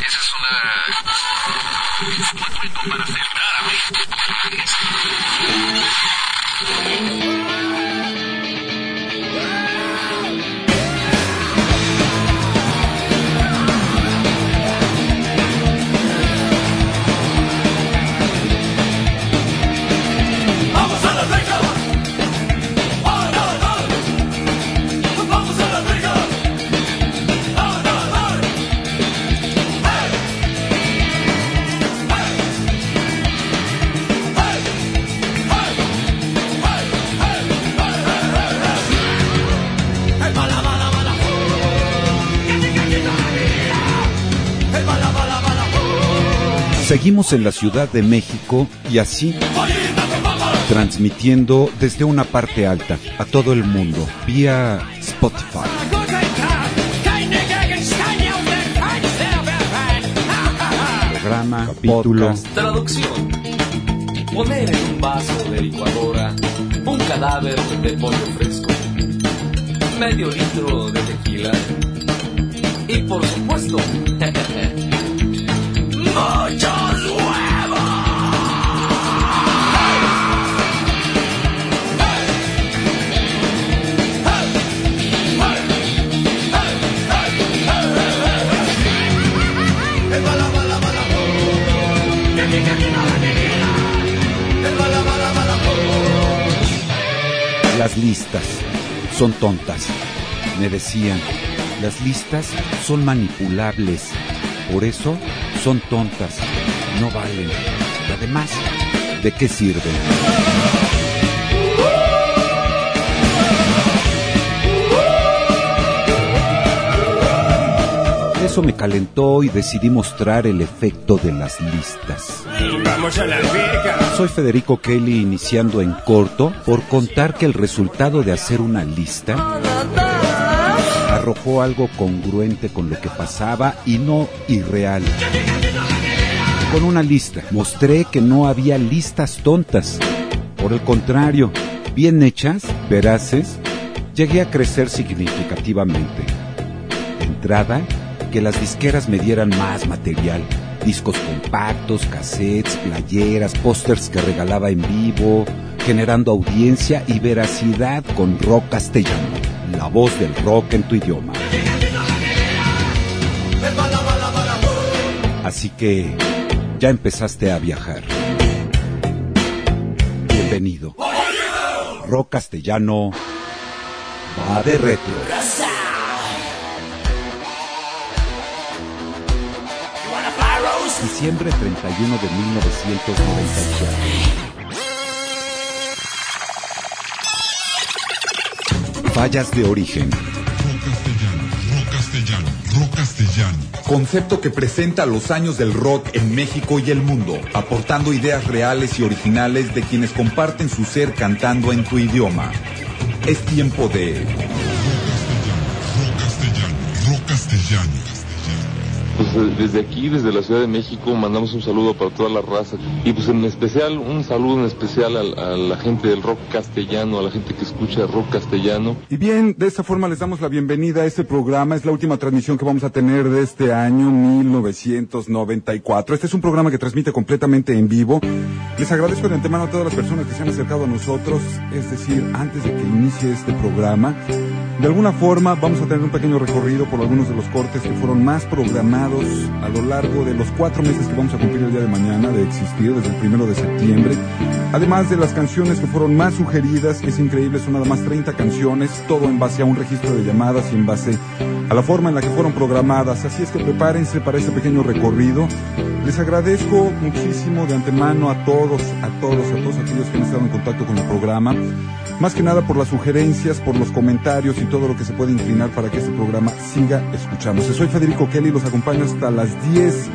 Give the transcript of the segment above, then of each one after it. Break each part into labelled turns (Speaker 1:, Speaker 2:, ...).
Speaker 1: Esa es una... para acertar a
Speaker 2: Seguimos en la Ciudad de México y así transmitiendo desde una parte alta a todo el mundo vía Spotify. Programa, capítulo.
Speaker 3: Traducción. Poner en un vaso de licuadora un cadáver de pollo fresco, medio litro de tequila y por supuesto muchos
Speaker 2: Las listas son tontas. Me decían, las listas son manipulables. Por eso son tontas, no valen. Además, ¿de qué sirven? Eso me calentó y decidí mostrar el efecto de las listas.
Speaker 4: Vamos a la alberca.
Speaker 2: Soy Federico Kelly iniciando en corto por contar que el resultado de hacer una lista arrojó algo congruente con lo que pasaba y no irreal. Con una lista mostré que no había listas tontas. Por el contrario, bien hechas, veraces, llegué a crecer significativamente. De entrada, que las disqueras me dieran más material. Discos compactos, cassettes, playeras, pósters que regalaba en vivo, generando audiencia y veracidad con rock castellano la voz del rock en tu idioma. Así que ya empezaste a viajar. Bienvenido. Rock castellano va de retro. Diciembre 31 de 1997. Fallas de origen.
Speaker 5: Rock castellano, rock castellano, rock castellano.
Speaker 6: Concepto que presenta los años del rock en México y el mundo, aportando ideas reales y originales de quienes comparten su ser cantando en tu idioma. Es tiempo de...
Speaker 5: Rock castellano, rock castellano.
Speaker 7: Pues eh, desde aquí, desde la Ciudad de México, mandamos un saludo para toda la raza y pues en especial, un saludo en especial a, a la gente del rock castellano, a la gente que escucha rock castellano.
Speaker 8: Y bien, de esta forma les damos la bienvenida a este programa. Es la última transmisión que vamos a tener de este año 1994. Este es un programa que transmite completamente en vivo. Les agradezco de antemano a todas las personas que se han acercado a nosotros, es decir, antes de que inicie este programa. De alguna forma vamos a tener un pequeño recorrido por algunos de los cortes que fueron más programados a lo largo de los cuatro meses que vamos a cumplir el día de mañana de existir, desde el primero de septiembre. Además de las canciones que fueron más sugeridas, es increíble, son nada más 30 canciones, todo en base a un registro de llamadas y en base a la forma en la que fueron programadas. Así es que prepárense para este pequeño recorrido. Les agradezco muchísimo de antemano a todos, a todos, a todos aquellos que han estado en contacto con el programa. Más que nada por las sugerencias, por los comentarios y todo lo que se puede inclinar para que este programa siga escuchándose. Soy Federico Kelly, los acompaño hasta las 10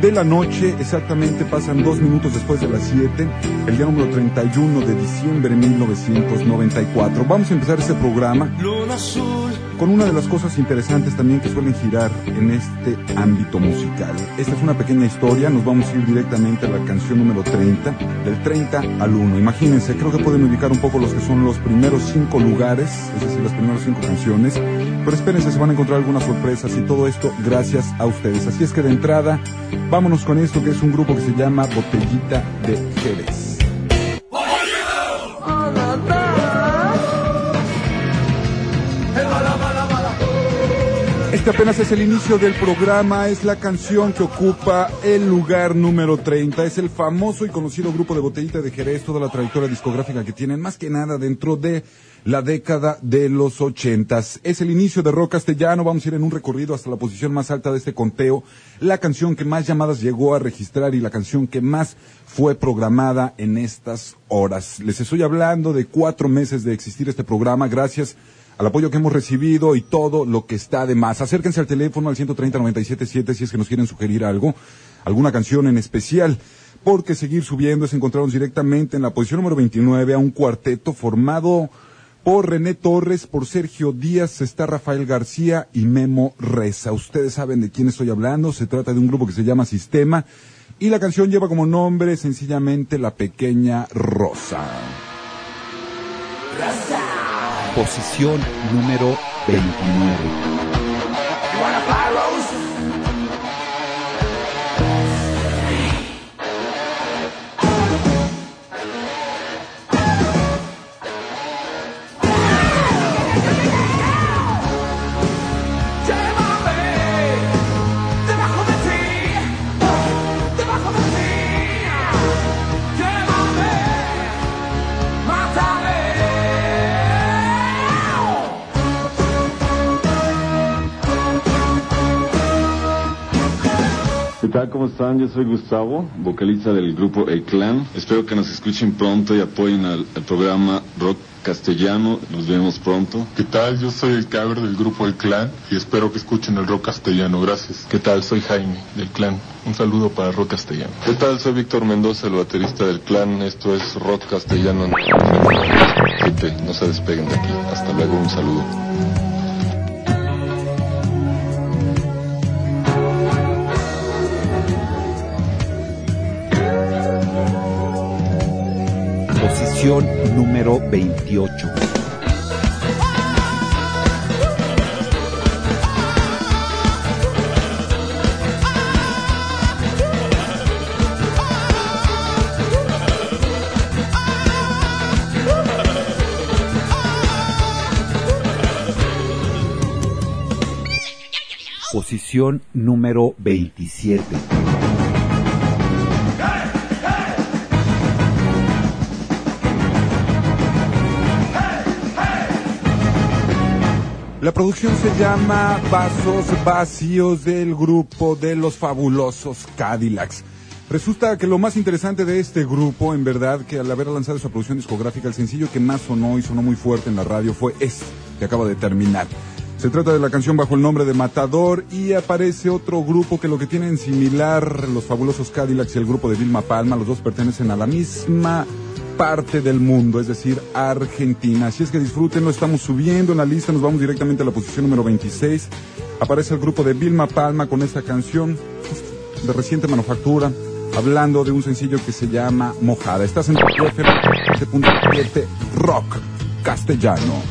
Speaker 8: de la noche, exactamente pasan dos minutos después de las 7. El día número 31 de diciembre de 1994. Vamos a empezar este programa con una de las cosas interesantes también que suelen girar en este ámbito musical. Esta es una pequeña historia, nos vamos a ir directamente a la canción número 30, del 30 al 1. Imagínense, creo que pueden ubicar un poco los que son los primeros cinco lugares, es decir, las primeras cinco canciones, pero espérense, se van a encontrar algunas sorpresas y todo esto gracias a ustedes. Así es que de entrada, vámonos con esto que es un grupo que se llama Botellita de Jerez. Este apenas es el inicio del programa, es la canción que ocupa el lugar número 30, es el famoso y conocido grupo de Botellita de Jerez, toda la trayectoria discográfica que tienen, más que nada dentro de la década de los ochentas. Es el inicio de rock castellano, vamos a ir en un recorrido hasta la posición más alta de este conteo, la canción que más llamadas llegó a registrar y la canción que más fue programada en estas horas. Les estoy hablando de cuatro meses de existir este programa, gracias al apoyo que hemos recibido y todo lo que está de más. Acérquense al teléfono al 130-977 si es que nos quieren sugerir algo, alguna canción en especial, porque seguir subiendo es encontrarnos directamente en la posición número 29 a un cuarteto formado por René Torres, por Sergio Díaz, está Rafael García y Memo Reza. Ustedes saben de quién estoy hablando, se trata de un grupo que se llama Sistema y la canción lleva como nombre sencillamente La Pequeña Rosa.
Speaker 2: Posición número 29.
Speaker 9: Tal? ¿Cómo están? Yo soy Gustavo, vocalista del grupo El Clan. Espero que nos escuchen pronto y apoyen al, al programa Rock Castellano. Nos vemos pronto.
Speaker 5: ¿Qué tal? Yo soy el caber del grupo El Clan y espero que escuchen el rock castellano. Gracias. ¿Qué tal? Soy Jaime del Clan. Un saludo para rock castellano.
Speaker 7: ¿Qué tal? Soy Víctor Mendoza, el baterista del clan. Esto es Rock Castellano. No se despeguen de aquí. Hasta luego, un saludo.
Speaker 2: Posición número 28. Posición número 27.
Speaker 8: La producción se llama Vasos Vacíos del grupo de los fabulosos Cadillacs. Resulta que lo más interesante de este grupo, en verdad, que al haber lanzado su producción discográfica, el sencillo que más sonó y sonó muy fuerte en la radio fue este, que acaba de terminar. Se trata de la canción bajo el nombre de Matador y aparece otro grupo que lo que tienen similar, los fabulosos Cadillacs y el grupo de Vilma Palma, los dos pertenecen a la misma parte del mundo, es decir, Argentina. Así es que disfruten, lo estamos subiendo en la lista, nos vamos directamente a la posición número 26. Aparece el grupo de Vilma Palma con esta canción de reciente manufactura, hablando de un sencillo que se llama Mojada. Estás en FM7.7 Rock Castellano.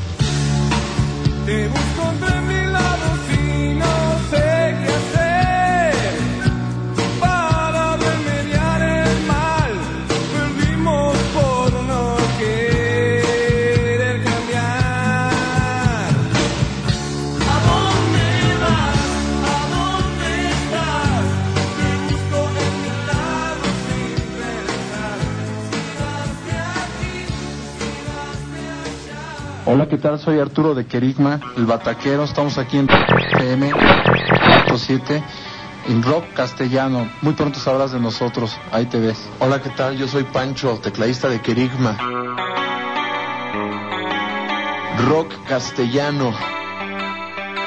Speaker 10: Hola, ¿qué tal? Soy Arturo de Querigma, el Bataquero. Estamos aquí en PM 7 en rock castellano. Muy pronto sabrás de nosotros. Ahí te ves.
Speaker 11: Hola, ¿qué tal? Yo soy Pancho, tecladista de Kerigma. Rock castellano.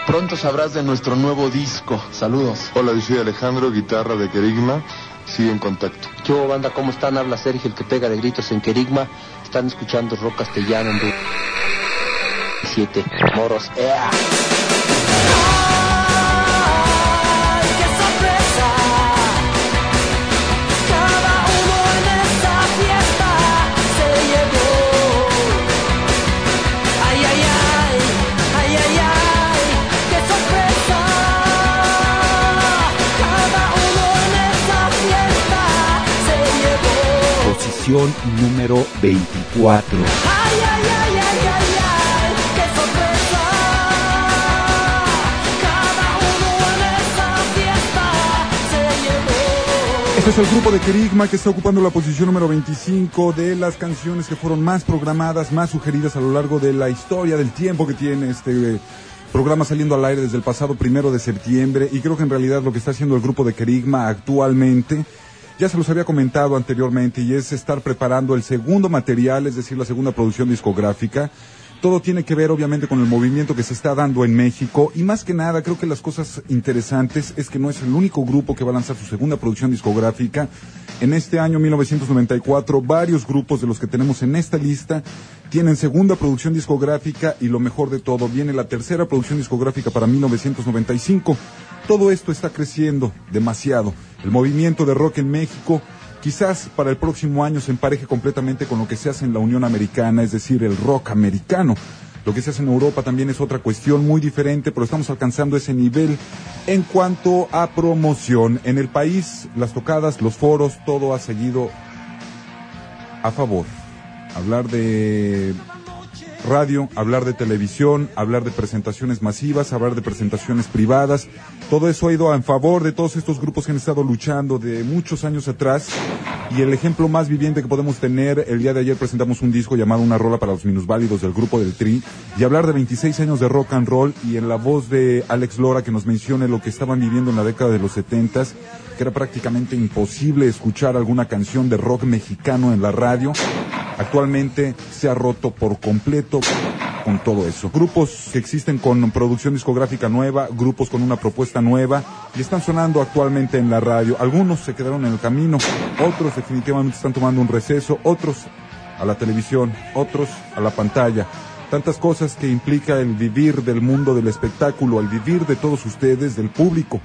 Speaker 11: Pronto sabrás de nuestro nuevo disco. Saludos.
Speaker 7: Hola, yo soy Alejandro, guitarra de Kerigma.
Speaker 12: sigue en contacto.
Speaker 13: Yo, banda, ¿cómo están? Habla Sergio, el que pega de gritos en Querigma. Están escuchando rock castellano en 7. Moros, ¡ea!
Speaker 14: número 24.
Speaker 8: Este es el grupo de Kerigma que está ocupando la posición número 25 de las canciones que fueron más programadas, más sugeridas a lo largo de la historia del tiempo que tiene este eh, programa saliendo al aire desde el pasado primero de septiembre. Y creo que en realidad lo que está haciendo el grupo de Kerigma actualmente, ya se los había comentado anteriormente, y es estar preparando el segundo material, es decir, la segunda producción discográfica. Todo tiene que ver obviamente con el movimiento que se está dando en México y más que nada creo que las cosas interesantes es que no es el único grupo que va a lanzar su segunda producción discográfica. En este año 1994 varios grupos de los que tenemos en esta lista tienen segunda producción discográfica y lo mejor de todo viene la tercera producción discográfica para 1995. Todo esto está creciendo demasiado. El movimiento de rock en México quizás para el próximo año se empareje completamente con lo que se hace en la Unión Americana, es decir, el rock americano. Lo que se hace en Europa también es otra cuestión muy diferente, pero estamos alcanzando ese nivel en cuanto a promoción. En el país, las tocadas, los foros, todo ha seguido a favor. Hablar de radio, hablar de televisión, hablar de presentaciones masivas, hablar de presentaciones privadas. Todo eso ha ido en favor de todos estos grupos que han estado luchando de muchos años atrás. Y el ejemplo más viviente que podemos tener, el día de ayer presentamos un disco llamado Una rola para los minusválidos del grupo del Tri. Y hablar de 26 años de rock and roll y en la voz de Alex Lora que nos mencione lo que estaban viviendo en la década de los 70 que era prácticamente imposible escuchar alguna canción de rock mexicano en la radio. Actualmente se ha roto por completo con todo eso. Grupos que existen con producción discográfica nueva, grupos con una propuesta nueva y están sonando actualmente en la radio. Algunos se quedaron en el camino, otros definitivamente están tomando un receso, otros a la televisión, otros a la pantalla. Tantas cosas que implica el vivir del mundo del espectáculo, el vivir de todos ustedes, del público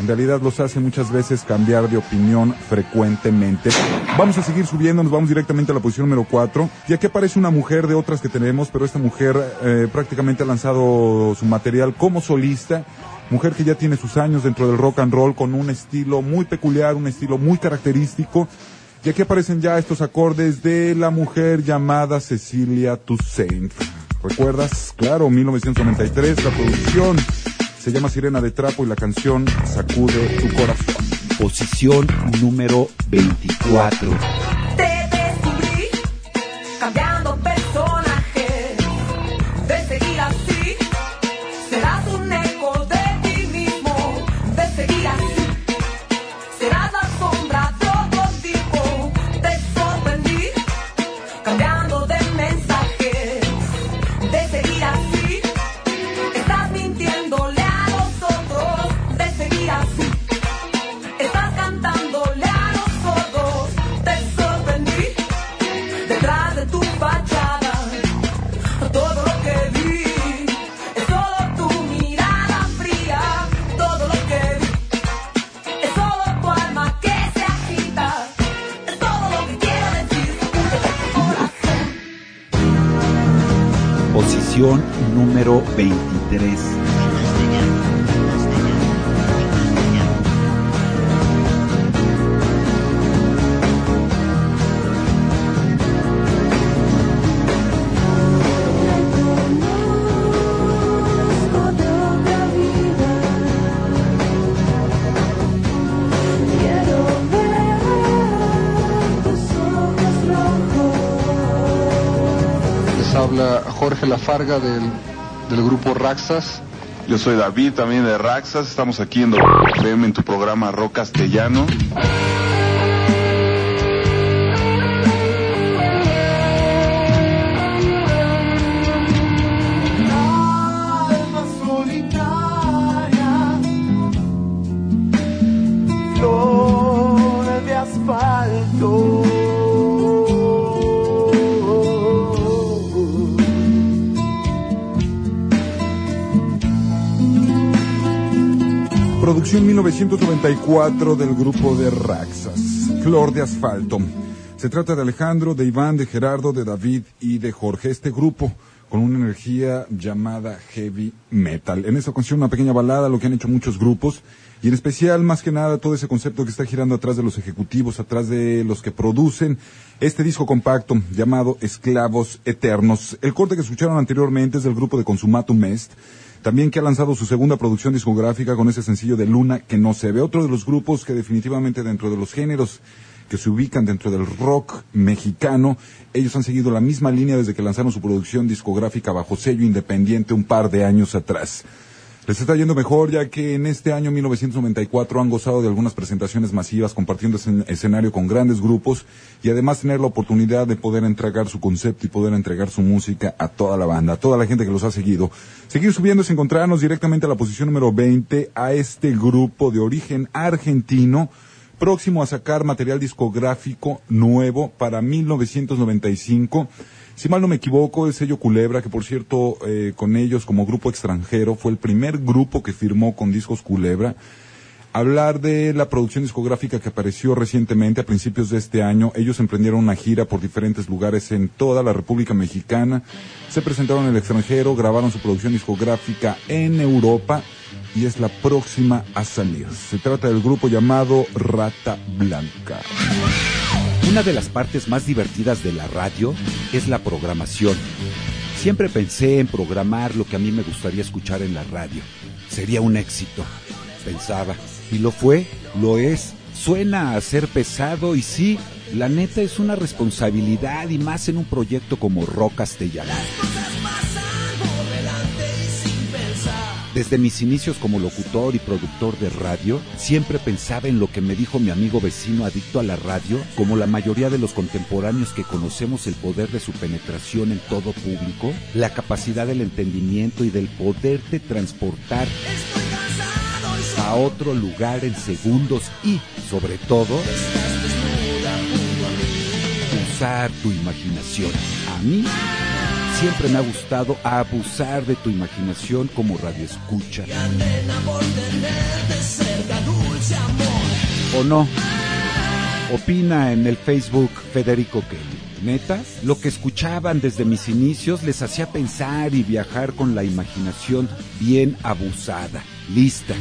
Speaker 8: en realidad los hace muchas veces cambiar de opinión frecuentemente. Vamos a seguir subiendo, nos vamos directamente a la posición número 4. Y aquí aparece una mujer de otras que tenemos, pero esta mujer eh, prácticamente ha lanzado su material como solista. Mujer que ya tiene sus años dentro del rock and roll con un estilo muy peculiar, un estilo muy característico. Y aquí aparecen ya estos acordes de la mujer llamada Cecilia Toussaint. ¿Recuerdas? Claro, 1993, la producción se llama Sirena de Trapo y la canción Sacude tu corazón.
Speaker 14: Posición número 24. Posición número 23.
Speaker 15: Quiero ver tus ojos rojos.
Speaker 11: Les habla Jorge Lafarga del, del grupo Raxas.
Speaker 16: Yo soy David, también de Raxas. Estamos aquí en en tu programa Rock Castellano.
Speaker 8: Producción 1994 del grupo de Raxas, Flor de Asfalto. Se trata de Alejandro, de Iván, de Gerardo, de David y de Jorge. Este grupo con una energía llamada heavy metal. En esta ocasión una pequeña balada, lo que han hecho muchos grupos, y en especial, más que nada, todo ese concepto que está girando atrás de los ejecutivos, atrás de los que producen este disco compacto llamado Esclavos Eternos. El corte que escucharon anteriormente es del grupo de Consumatum Est, también que ha lanzado su segunda producción discográfica con ese sencillo de Luna que no se ve. Otro de los grupos que definitivamente dentro de los géneros que se ubican dentro del rock mexicano. Ellos han seguido la misma línea desde que lanzaron su producción discográfica bajo sello independiente un par de años atrás. Les está yendo mejor ya que en este año 1994 han gozado de algunas presentaciones masivas compartiendo escen- escenario con grandes grupos y además tener la oportunidad de poder entregar su concepto y poder entregar su música a toda la banda, a toda la gente que los ha seguido. Seguir subiendo es encontrarnos directamente a la posición número 20 a este grupo de origen argentino próximo a sacar material discográfico nuevo para 1995. Si mal no me equivoco, el sello Culebra, que por cierto, eh, con ellos como grupo extranjero, fue el primer grupo que firmó con discos Culebra. Hablar de la producción discográfica que apareció recientemente a principios de este año. Ellos emprendieron una gira por diferentes lugares en toda la República Mexicana. Se presentaron en el extranjero, grabaron su producción discográfica en Europa y es la próxima a salir. Se trata del grupo llamado Rata Blanca.
Speaker 2: Una de las partes más divertidas de la radio es la programación. Siempre pensé en programar lo que a mí me gustaría escuchar en la radio. Sería un éxito, pensaba. Y lo fue, lo es. Suena a ser pesado y sí, la neta es una responsabilidad y más en un proyecto como Rock Castellano. Desde mis inicios como locutor y productor de radio, siempre pensaba en lo que me dijo mi amigo vecino adicto a la radio, como la mayoría de los contemporáneos que conocemos el poder de su penetración en todo público, la capacidad del entendimiento y del poderte transportar a otro lugar en segundos y, sobre todo, usar tu imaginación. A mí siempre me ha gustado abusar de tu imaginación como radioescucha. ¿O no? Opina en el Facebook Federico Kelly. Neta, lo que escuchaban desde mis inicios les hacía pensar y viajar con la imaginación bien abusada, lista.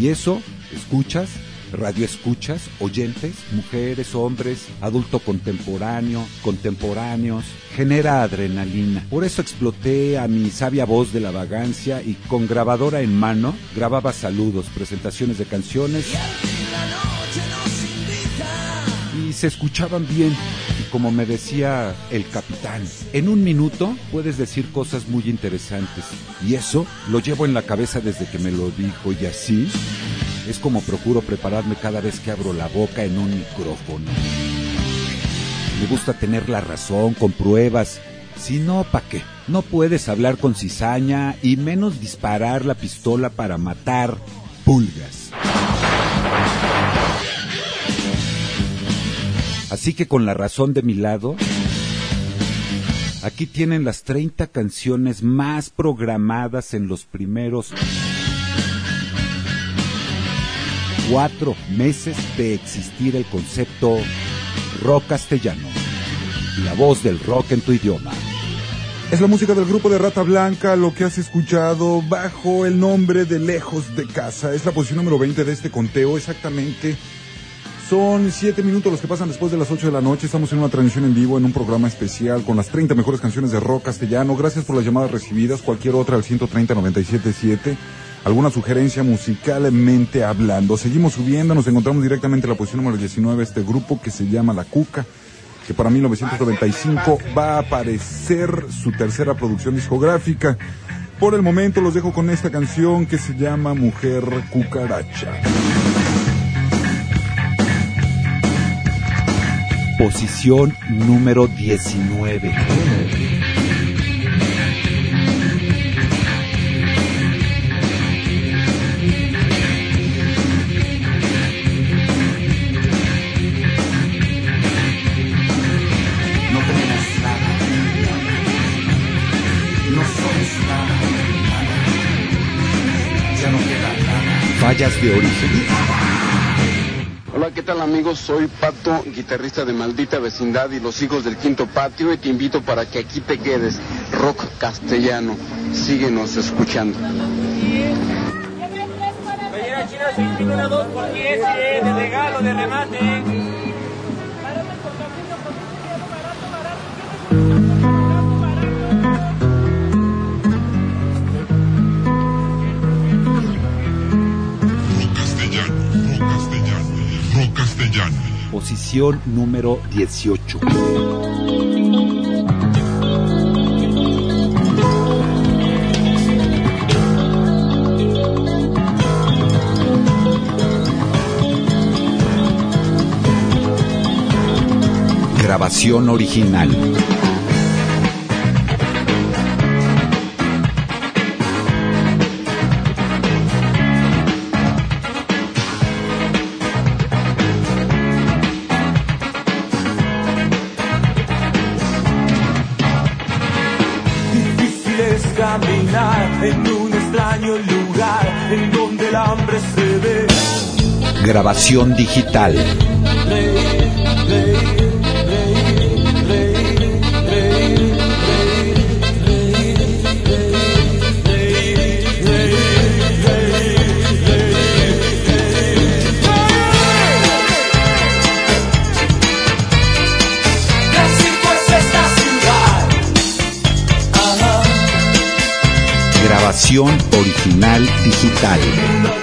Speaker 2: Y eso, escuchas, radioescuchas, oyentes, mujeres, hombres, adulto contemporáneo, contemporáneos, genera adrenalina. Por eso exploté a mi sabia voz de la vagancia y con grabadora en mano grababa saludos, presentaciones de canciones y se escuchaban bien. Y como me decía el capitán, en un minuto puedes decir cosas muy interesantes. Y eso lo llevo en la cabeza desde que me lo dijo y así es como procuro prepararme cada vez que abro la boca en un micrófono. Me gusta tener la razón con pruebas. Si no, ¿pa' qué? No puedes hablar con cizaña y menos disparar la pistola para matar pulgas. Así que con la razón de mi lado, aquí tienen las 30 canciones más programadas en los primeros cuatro meses de existir el concepto rock castellano. La voz del rock en tu idioma.
Speaker 8: Es la música del grupo de Rata Blanca, lo que has escuchado bajo el nombre de Lejos de Casa. Es la posición número 20 de este conteo, exactamente. Son siete minutos los que pasan después de las 8 de la noche. Estamos en una transmisión en vivo en un programa especial con las 30 mejores canciones de rock castellano. Gracias por las llamadas recibidas. Cualquier otra al 130 977 alguna sugerencia musicalmente hablando. Seguimos subiendo, nos encontramos directamente en la posición número 19 este grupo que se llama La Cuca, que para 1995 va a aparecer su tercera producción discográfica. Por el momento los dejo con esta canción que se llama Mujer Cucaracha.
Speaker 2: Posición número 19.
Speaker 17: Fallas de origen.
Speaker 18: Hola, ¿qué tal amigos? Soy Pato, guitarrista de Maldita Vecindad y Los Hijos del Quinto Patio y te invito para que aquí te quedes. Rock castellano. Síguenos escuchando.
Speaker 19: Playera china se invita una 2 por 10 eh, de regalo, de remate.
Speaker 17: Posición número 18. Grabación original. Grabación digital. Grabación original digital.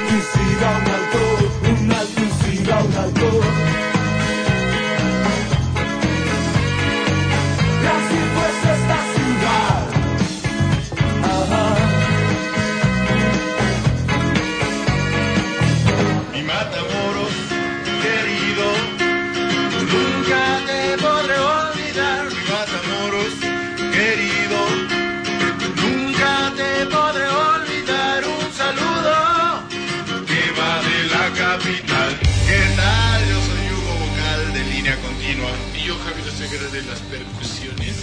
Speaker 20: De
Speaker 21: las percusiones.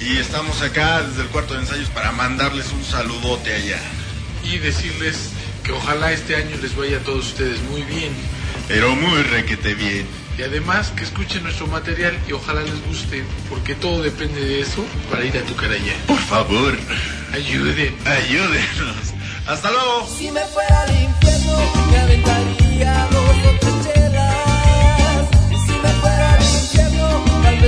Speaker 20: Y estamos acá desde el cuarto de ensayos para mandarles un saludote allá.
Speaker 21: Y decirles que ojalá este año les vaya a todos ustedes muy bien.
Speaker 20: Pero muy requete bien.
Speaker 21: Y además que escuchen nuestro material y ojalá les guste, porque todo depende de eso para ir a tu cara allá.
Speaker 20: Por favor,
Speaker 21: Ayude.
Speaker 20: ayúdenos. Hasta luego.
Speaker 19: Si me fuera al infierno,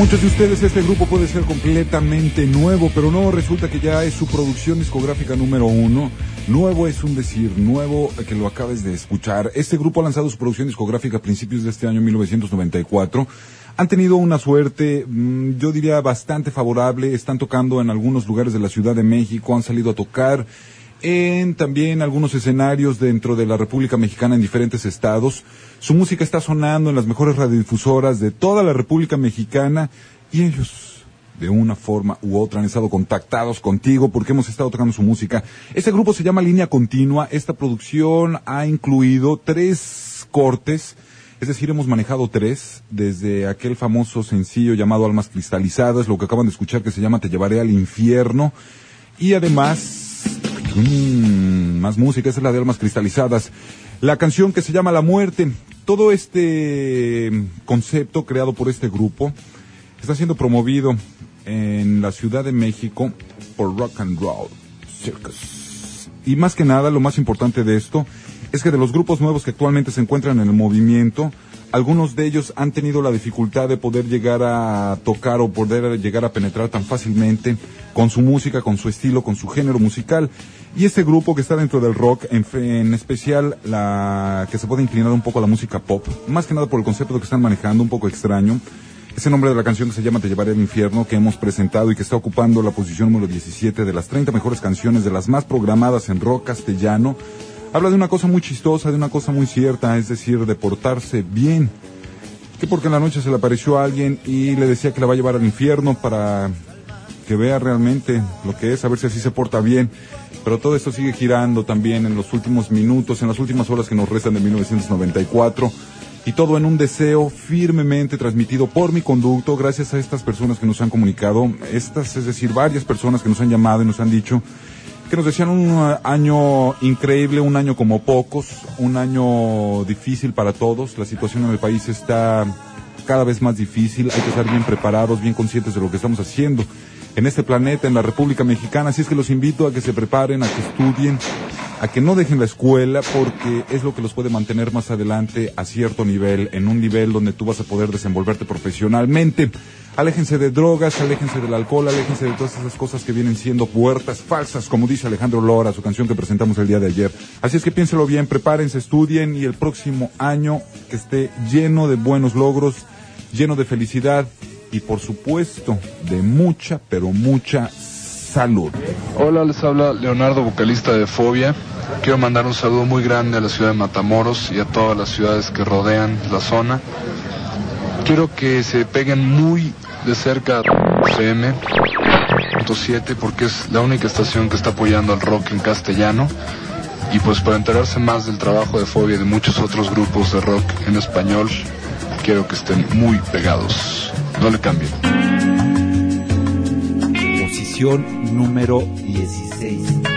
Speaker 8: muchos de ustedes este grupo puede ser completamente nuevo, pero no resulta que ya es su producción discográfica número uno. Nuevo es un decir, nuevo que lo acabes de escuchar. Este grupo ha lanzado su producción discográfica a principios de este año 1994. Han tenido una suerte, mm, yo diría, bastante favorable. Están tocando en algunos lugares de la Ciudad de México, han salido a tocar en también algunos escenarios dentro de la República Mexicana en diferentes estados. Su música está sonando en las mejores radiodifusoras de toda la República Mexicana y ellos de una forma u otra han estado contactados contigo porque hemos estado tocando su música. Este grupo se llama Línea Continua. Esta producción ha incluido tres cortes. Es decir, hemos manejado tres, desde aquel famoso sencillo llamado Almas Cristalizadas, lo que acaban de escuchar que se llama Te llevaré al infierno, y además Mm, más música, esa es la de Almas Cristalizadas. La canción que se llama La Muerte. Todo este concepto creado por este grupo está siendo promovido en la Ciudad de México por Rock and Roll Circus. Y más que nada, lo más importante de esto es que de los grupos nuevos que actualmente se encuentran en el movimiento, algunos de ellos han tenido la dificultad de poder llegar a tocar o poder llegar a penetrar tan fácilmente con su música, con su estilo, con su género musical. Y este grupo que está dentro del rock, en, en especial la que se puede inclinar un poco a la música pop, más que nada por el concepto que están manejando, un poco extraño, ese nombre de la canción que se llama Te llevaré al infierno, que hemos presentado y que está ocupando la posición número 17 de las 30 mejores canciones de las más programadas en rock castellano, habla de una cosa muy chistosa, de una cosa muy cierta, es decir, de portarse bien. Que porque en la noche se le apareció a alguien y le decía que la va a llevar al infierno para que vea realmente lo que es, a ver si así se porta bien. Pero todo esto sigue girando también en los últimos minutos, en las últimas horas que nos restan de 1994. Y todo en un deseo firmemente transmitido por mi conducto, gracias a estas personas que nos han comunicado, estas, es decir, varias personas que nos han llamado y nos han dicho que nos decían un uh, año increíble, un año como pocos, un año difícil para todos. La situación en el país está cada vez más difícil, hay que estar bien preparados, bien conscientes de lo que estamos haciendo en este planeta, en la República Mexicana. Así es que los invito a que se preparen, a que estudien, a que no dejen la escuela, porque es lo que los puede mantener más adelante a cierto nivel, en un nivel donde tú vas a poder desenvolverte profesionalmente. Aléjense de drogas, aléjense del alcohol, aléjense de todas esas cosas que vienen siendo puertas falsas, como dice Alejandro Lora, su canción que presentamos el día de ayer. Así es que piénselo bien, prepárense, estudien y el próximo año que esté lleno de buenos logros, lleno de felicidad y por supuesto de mucha, pero mucha salud.
Speaker 10: Hola, les habla Leonardo, vocalista de Fobia. Quiero mandar un saludo muy grande a la ciudad de Matamoros y a todas las ciudades que rodean la zona. Quiero que se peguen muy de cerca FM 7 porque es la única estación que está apoyando al rock en castellano. Y pues para enterarse más del trabajo de Fobia y de muchos otros grupos de rock en español, quiero que estén muy pegados. No le cambien.
Speaker 2: Posición número 16.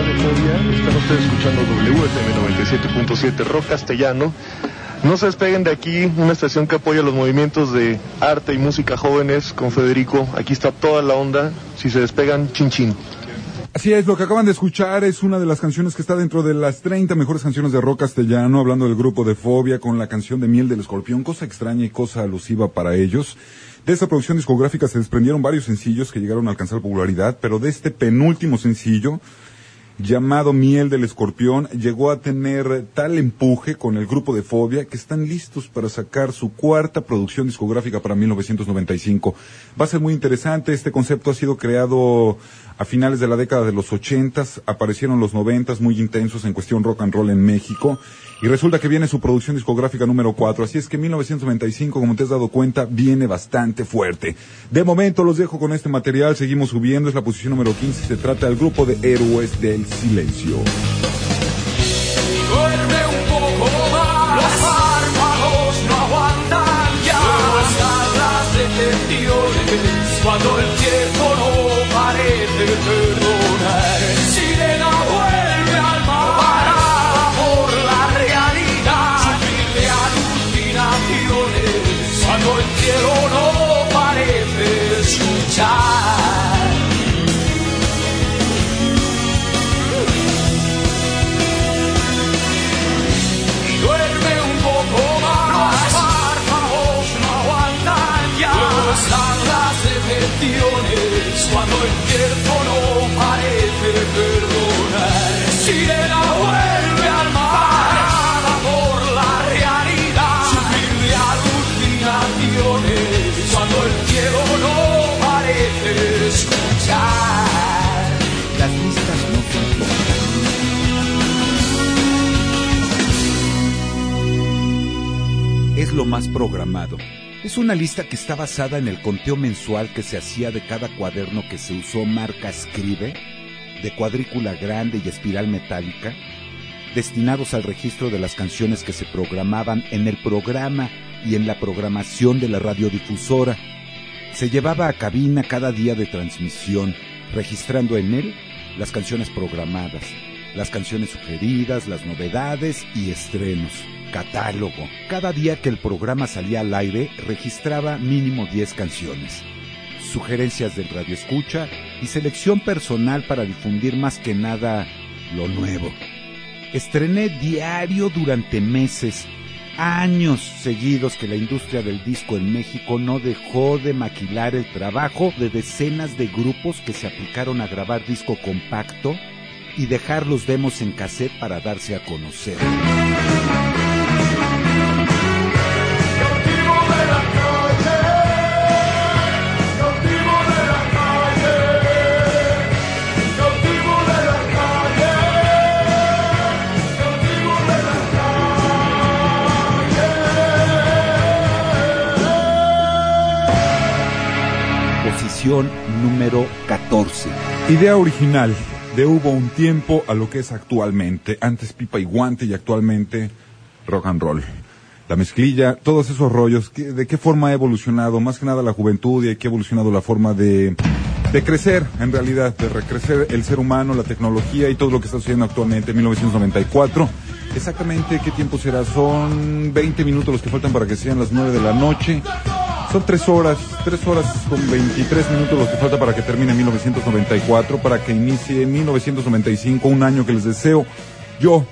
Speaker 1: De
Speaker 22: Fobia. Están ustedes escuchando WFM 97.7 Rock Castellano. No se despeguen de aquí, una estación que apoya los movimientos de arte y música jóvenes con Federico. Aquí está toda la onda. Si se despegan, chin chin.
Speaker 8: Así es, lo que acaban de escuchar es una de las canciones que está dentro de las 30 mejores canciones de rock castellano, hablando del grupo de Fobia con la canción de Miel del Escorpión, cosa extraña y cosa alusiva para ellos. De esta producción discográfica se desprendieron varios sencillos que llegaron a alcanzar popularidad, pero de este penúltimo sencillo, llamado Miel del Escorpión, llegó a tener tal empuje con el grupo de Fobia que están listos para sacar su cuarta producción discográfica para 1995. Va a ser muy interesante, este concepto ha sido creado a finales de la década de los ochentas, aparecieron los noventas muy intensos en cuestión rock and roll en México, y resulta que viene su producción discográfica número 4, así es que 1995, como te has dado cuenta, viene bastante fuerte. De momento los dejo con este material, seguimos subiendo, es la posición número 15, se trata del grupo de Héroes del Silencio.
Speaker 1: Duerme un poco más. Los párpados no aguantan ya. Las detenciones. Cuando el tiempo no parece
Speaker 2: lo más programado. Es una lista que está basada en el conteo mensual que se hacía de cada cuaderno que se usó marca Scribe, de cuadrícula grande y espiral metálica, destinados al registro de las canciones que se programaban en el programa y en la programación de la radiodifusora. Se llevaba a cabina cada día de transmisión, registrando en él las canciones programadas, las canciones sugeridas, las novedades y estrenos. Catálogo. Cada día que el programa salía al aire registraba mínimo 10 canciones. Sugerencias del radio escucha y selección personal para difundir más que nada lo nuevo. Estrené diario durante meses, años seguidos que la industria del disco en México no dejó de maquilar el trabajo de decenas de grupos que se aplicaron a grabar disco compacto y dejar los demos en cassette para darse a conocer. Número 14.
Speaker 8: Idea original de Hubo un tiempo a lo que es actualmente. Antes pipa y guante y actualmente rock and roll. La mezclilla, todos esos rollos, ¿qué- ¿de qué forma ha evolucionado? Más que nada la juventud y qué ha evolucionado la forma de, de crecer, en realidad, de recrecer el ser humano, la tecnología y todo lo que está sucediendo actualmente en 1994. Exactamente qué tiempo será, son 20 minutos los que faltan para que sean las 9 de la noche. Son tres horas, tres horas con 23 minutos los que falta para que termine 1994, para que inicie 1995, un año que les deseo yo,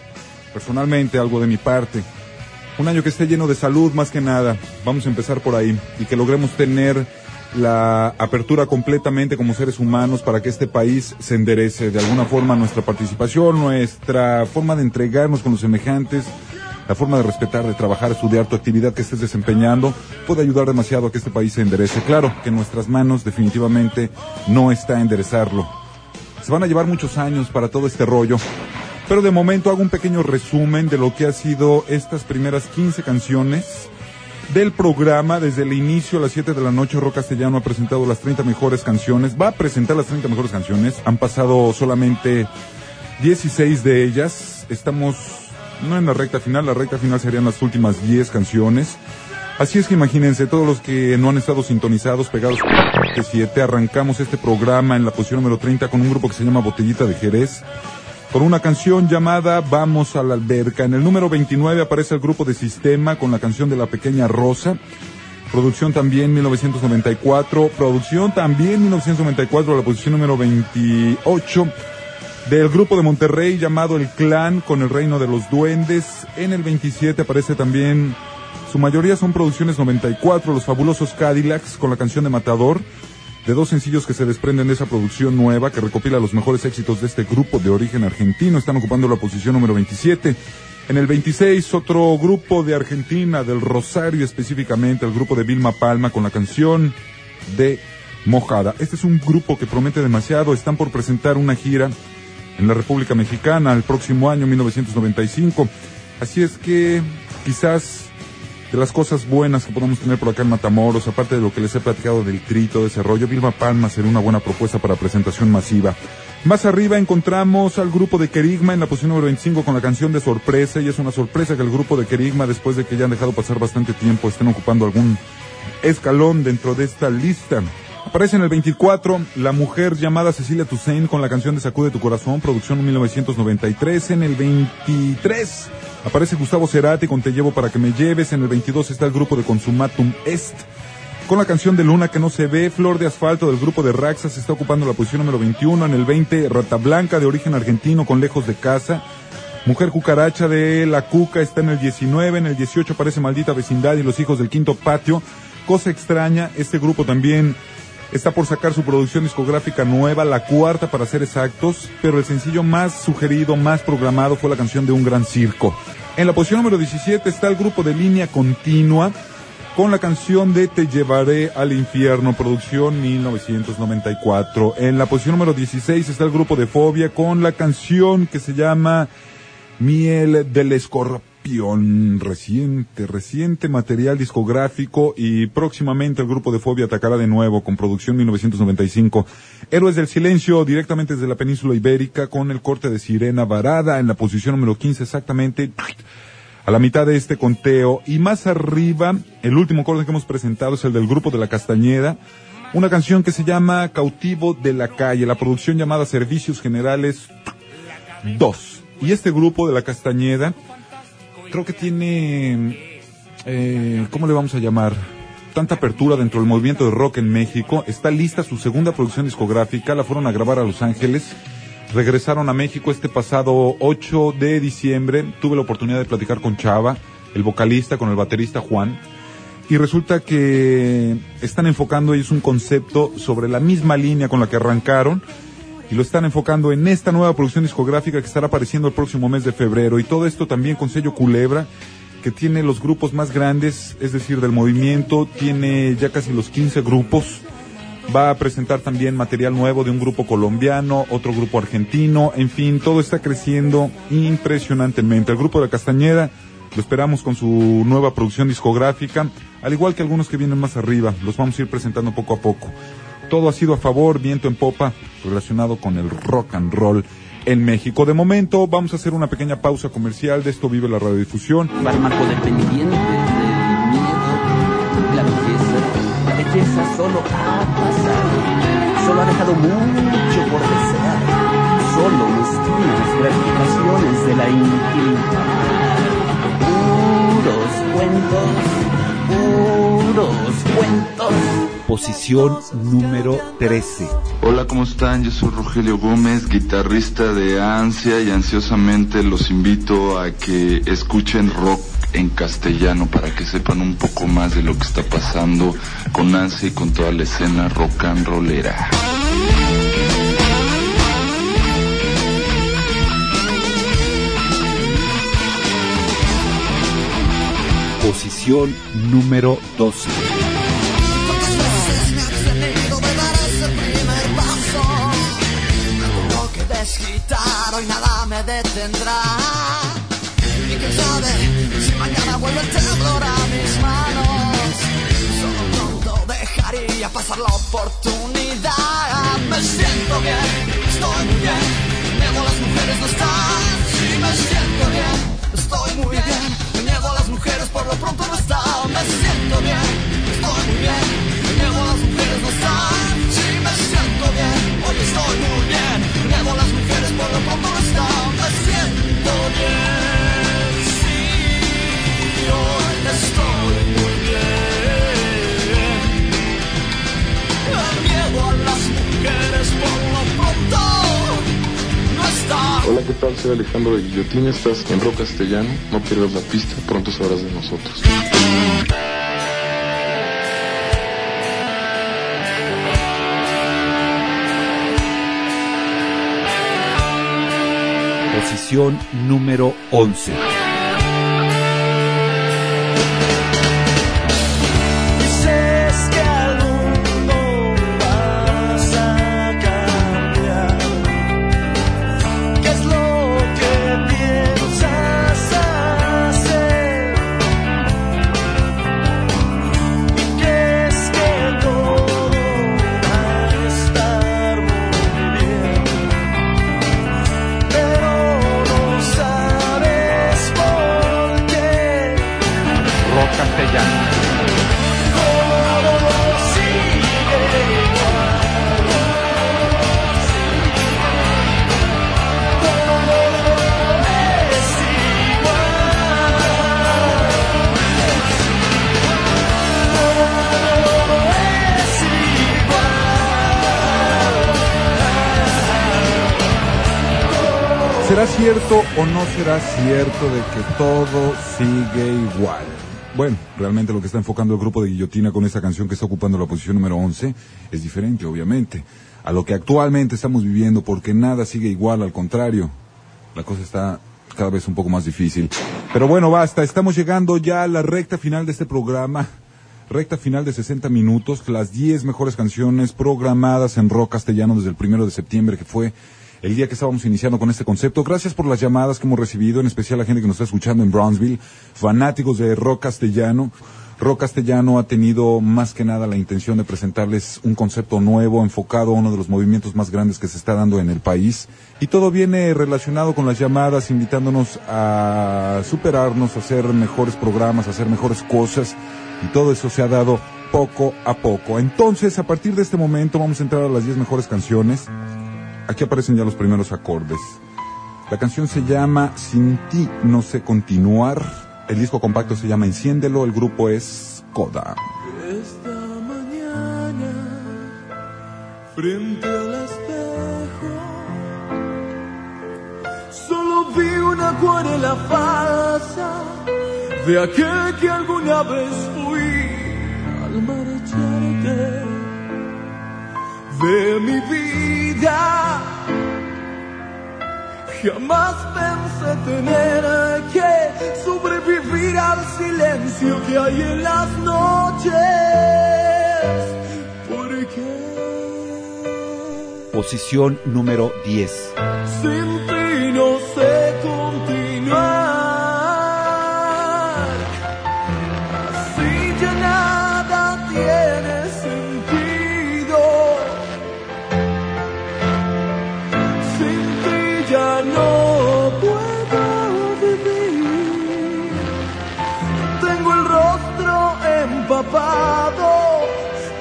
Speaker 8: personalmente, algo de mi parte. Un año que esté lleno de salud más que nada. Vamos a empezar por ahí y que logremos tener la apertura completamente como seres humanos para que este país se enderece. De alguna forma nuestra participación, nuestra forma de entregarnos con los semejantes, la forma de respetar, de trabajar, estudiar tu actividad que estés desempeñando, puede ayudar demasiado a que este país se enderece. Claro que en nuestras manos definitivamente no está enderezarlo. Se van a llevar muchos años para todo este rollo. Pero de momento hago un pequeño resumen de lo que ha sido estas primeras 15 canciones del programa. Desde el inicio a las 7 de la noche, Rock Castellano ha presentado las 30 mejores canciones. Va a presentar las 30 mejores canciones. Han pasado solamente 16 de ellas. Estamos no en la recta final, la recta final serían las últimas 10 canciones. Así es que imagínense, todos los que no han estado sintonizados, pegados 7, arrancamos este programa en la posición número 30 con un grupo que se llama Botellita de Jerez, con una canción llamada Vamos a la alberca. En el número 29 aparece el grupo de Sistema con la canción de La Pequeña Rosa. Producción también 1994, producción también 1994, la posición número 28 del grupo de Monterrey llamado El Clan con El Reino de los Duendes. En el 27 aparece también, su mayoría son producciones 94, Los Fabulosos Cadillacs con la canción de Matador, de dos sencillos que se desprenden de esa producción nueva que recopila los mejores éxitos de este grupo de origen argentino. Están ocupando la posición número 27. En el 26, otro grupo de Argentina, del Rosario específicamente, el grupo de Vilma Palma con la canción de Mojada. Este es un grupo que promete demasiado. Están por presentar una gira en la República Mexicana el próximo año 1995. Así es que quizás de las cosas buenas que podemos tener por acá en Matamoros, aparte de lo que les he platicado del trito, de ese rollo, Vilma Palma sería una buena propuesta para presentación masiva. Más arriba encontramos al grupo de Kerigma en la posición número 25 con la canción de sorpresa y es una sorpresa que el grupo de Kerigma después de que ya han dejado pasar bastante tiempo estén ocupando algún escalón dentro de esta lista. Aparece en el 24 la mujer llamada Cecilia Toussaint con la canción de Sacude tu corazón, producción 1993. En el 23 aparece Gustavo Cerati con Te llevo para que me lleves. En el 22 está el grupo de Consumatum Est con la canción de Luna que no se ve. Flor de asfalto del grupo de Raxas está ocupando la posición número 21. En el 20 Rata Blanca de origen argentino con Lejos de casa. Mujer Cucaracha de La Cuca está en el 19. En el 18 aparece Maldita Vecindad y Los Hijos del Quinto Patio. Cosa extraña, este grupo también está por sacar su producción discográfica nueva, la cuarta para ser exactos, pero el sencillo más sugerido, más programado fue la canción de Un Gran Circo. En la posición número 17 está el grupo de Línea Continua con la canción de Te llevaré al infierno, producción 1994. En la posición número 16 está el grupo de Fobia con la canción que se llama Miel del Escorpión Reciente, reciente material discográfico y próximamente el grupo de Fobia atacará de nuevo con producción 1995. Héroes del Silencio directamente desde la península ibérica con el corte de Sirena Varada en la posición número 15 exactamente a la mitad de este conteo y más arriba el último corte que hemos presentado es el del grupo de la Castañeda una canción que se llama Cautivo de la Calle, la producción llamada Servicios Generales 2. Y este grupo de la Castañeda creo que tiene, eh, ¿cómo le vamos a llamar? Tanta apertura dentro del movimiento de rock en México. Está lista su segunda producción discográfica, la fueron a grabar a Los Ángeles. Regresaron a México este pasado 8 de diciembre. Tuve la oportunidad de platicar con Chava, el vocalista, con el baterista Juan. Y resulta que están enfocando ellos un concepto sobre la misma línea con la que arrancaron y lo están enfocando en esta nueva producción discográfica que estará apareciendo el próximo mes de febrero. Y todo esto también con sello Culebra, que tiene los grupos más grandes, es decir, del movimiento, tiene ya casi los 15 grupos. Va a presentar también material nuevo de un grupo colombiano, otro grupo argentino, en fin, todo está creciendo impresionantemente. El grupo de Castañeda lo esperamos con su nueva producción discográfica, al igual que algunos que vienen más arriba, los vamos a ir presentando poco a poco. Todo ha sido a favor, viento en popa, relacionado con el rock and roll en México. De momento, vamos a hacer una pequeña pausa comercial, de esto vive la radiodifusión.
Speaker 14: Fármaco dependiente del miedo, la belleza. La belleza solo ha pasado, solo ha dejado mucho por desear. Solo nuestras gratificaciones de la intimidad. Puros cuentos, puros cuentos.
Speaker 2: Posición número 13.
Speaker 23: Hola, ¿cómo están? Yo soy Rogelio Gómez, guitarrista de Ansia y ansiosamente los invito a que escuchen rock en castellano para que sepan un poco más de lo que está pasando con Ansia y con toda la escena rock and rollera.
Speaker 2: Posición número 12.
Speaker 1: Hoy nada me detendrá. Y quién sabe si mañana vuelve el temblor a mis manos. Solo pronto dejaría pasar la oportunidad. Me siento bien, estoy muy bien. Niego a las mujeres no están. Sí, me siento bien, estoy muy bien. Niego a las mujeres por lo pronto no están. Me siento bien, estoy muy bien. Niego a las mujeres no están. Sí, me siento bien, hoy estoy muy bien.
Speaker 7: Hola, ¿qué tal? Soy Alejandro de Guillotina, estás en Rock Castellano, no pierdas la pista, pronto sabrás de nosotros.
Speaker 2: Posición número 11.
Speaker 8: ¿Será cierto o no será cierto de que todo sigue igual? Bueno, realmente lo que está enfocando el grupo de Guillotina con esta canción que está ocupando la posición número 11 es diferente, obviamente, a lo que actualmente estamos viviendo, porque nada sigue igual, al contrario, la cosa está cada vez un poco más difícil. Pero bueno, basta, estamos llegando ya a la recta final de este programa. Recta final de 60 minutos, las 10 mejores canciones programadas en rock castellano desde el primero de septiembre, que fue el día que estábamos iniciando con este concepto. Gracias por las llamadas que hemos recibido, en especial la gente que nos está escuchando en Brownsville, fanáticos de rock castellano. Rock Castellano ha tenido más que nada la intención de presentarles un concepto nuevo enfocado a uno de los movimientos más grandes que se está dando en el país. Y todo viene relacionado con las llamadas, invitándonos a superarnos, a hacer mejores programas, a hacer mejores cosas. Y todo eso se ha dado poco a poco. Entonces, a partir de este momento vamos a entrar a las 10 mejores canciones. Aquí aparecen ya los primeros acordes. La canción se llama Sin ti no sé continuar. El disco compacto se llama Enciéndelo, el grupo es Coda.
Speaker 15: Esta mañana, frente al espejo, solo vi una acuarela falsa de aquel que alguna vez fui al marcharte de mi vida. Jamás pensé tener que sobrevivir al silencio que hay en las noches. Porque
Speaker 2: Posición número 10.
Speaker 15: sin empapado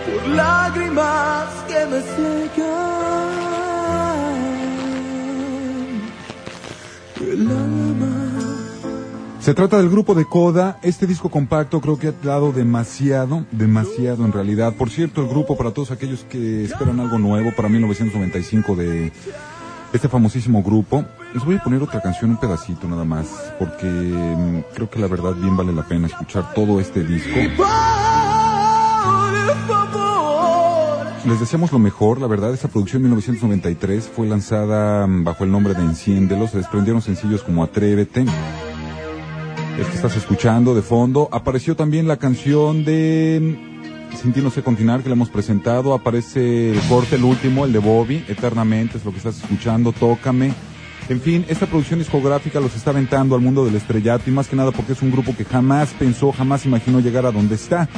Speaker 15: por lágrimas que me secan el alma.
Speaker 8: Se trata del grupo de Coda. Este disco compacto creo que ha dado demasiado, demasiado en realidad. Por cierto, el grupo para todos aquellos que esperan algo nuevo para 1995 de este famosísimo grupo. Les voy a poner otra canción, un pedacito nada más, porque mm, creo que la verdad bien vale la pena escuchar todo este disco. Les deseamos lo mejor, la verdad, esta producción en 1993 fue lanzada mm, bajo el nombre de Enciéndelo, se desprendieron sencillos como Atrévete, el que estás escuchando de fondo, apareció también la canción de mm, Sin ti no sé continuar, que le hemos presentado, aparece el corte, el último, el de Bobby, Eternamente, es lo que estás escuchando, Tócame. En fin, esta producción discográfica los está aventando al mundo del estrellato y más que nada porque es un grupo que jamás pensó, jamás imaginó llegar a donde está.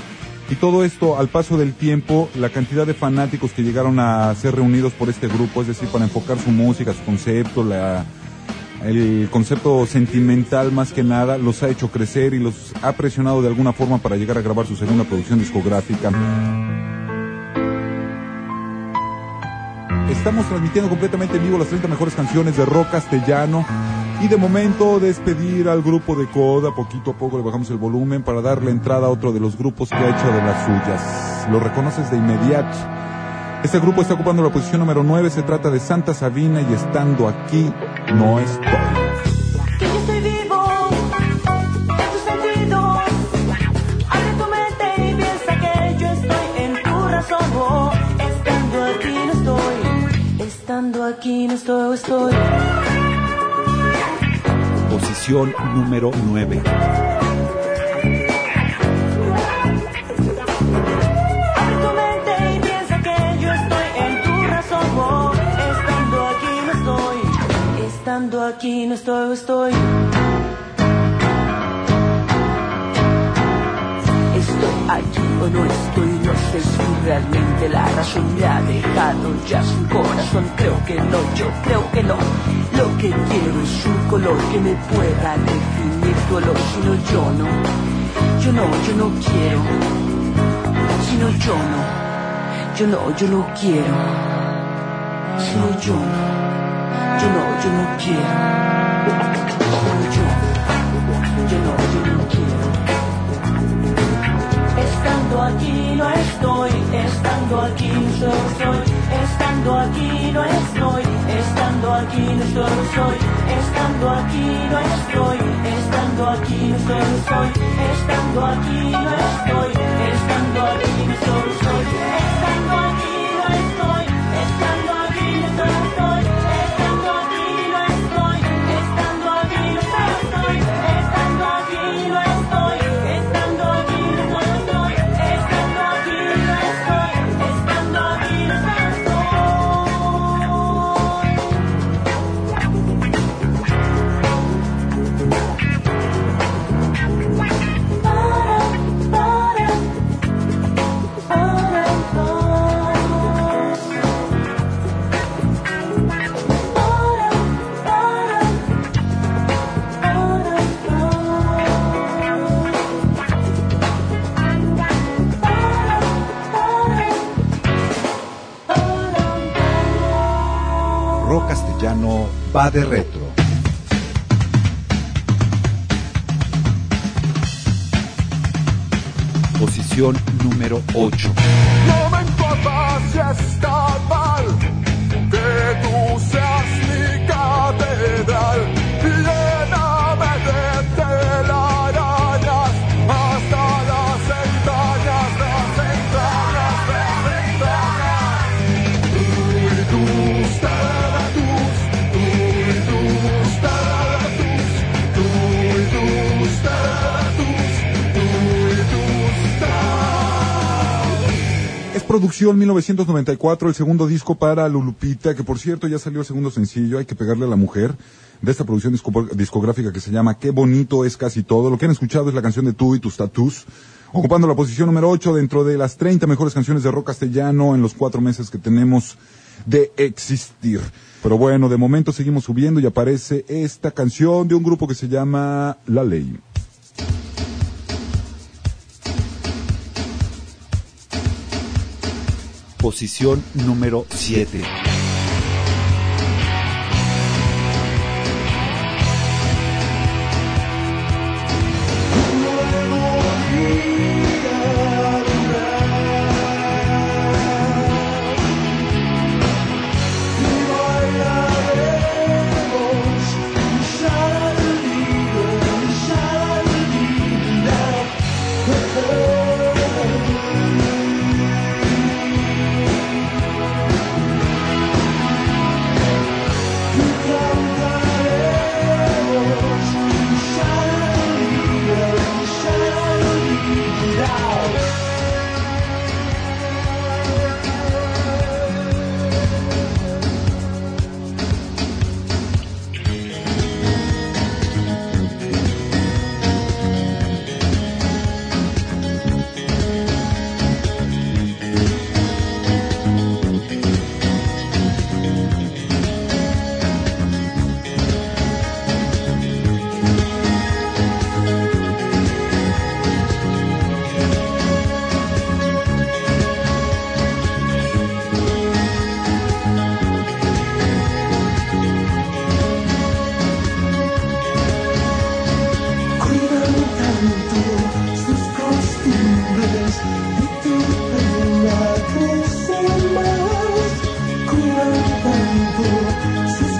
Speaker 8: Y todo esto, al paso del tiempo, la cantidad de fanáticos que llegaron a ser reunidos por este grupo, es decir, para enfocar su música, su concepto, la, el concepto sentimental más que nada, los ha hecho crecer y los ha presionado de alguna forma para llegar a grabar su segunda producción discográfica. Estamos transmitiendo completamente en vivo las 30 mejores canciones de rock castellano. Y de momento despedir al grupo de Coda, poquito a poco le bajamos el volumen para darle entrada a otro de los grupos que ha hecho de las suyas. Lo reconoces de inmediato. Este grupo está ocupando la posición número 9, se trata de Santa Sabina y estando aquí no estoy.
Speaker 15: que yo estoy vivo en tus sentidos. Abre tu mente y piensa que yo estoy en tu razón. Oh, estando aquí no estoy, estando aquí no estoy, razón. Oh, estando aquí no estoy, estoy, estoy.
Speaker 14: Aquí o no estoy, sé si realmente la razón me ha dejado ya sin corazón. Creo que no, yo creo que no. Lo que quiero es un color que me pueda definir tu olor, si no yo no. Yo no, yo no quiero. Si no yo no. Yo no, yo no quiero. Si no yo no. Yo no, yo no quiero. Si no yo. Yo no, yo no quiero.
Speaker 15: Estoy, estando aquí no soy, estando aquí no estoy, estando aquí no soy, soy, estando aquí no estoy, estando aquí no soy, soy, estando aquí no estoy, estando aquí no soy, soy, estando aquí va de retro. Posición número 8.
Speaker 8: Producción 1994, el segundo disco para Lulupita, que por cierto ya salió el segundo sencillo, hay que pegarle a la mujer, de esta producción disco- discográfica que se llama Qué bonito es casi todo. Lo que han escuchado es la canción de Tú y tus tatus, ocupando la posición número 8 dentro de las 30 mejores canciones de rock castellano en los cuatro meses que tenemos de existir. Pero bueno, de momento seguimos subiendo y aparece esta canción de un grupo que se llama La Ley.
Speaker 15: Posición número 7.
Speaker 24: Senhor.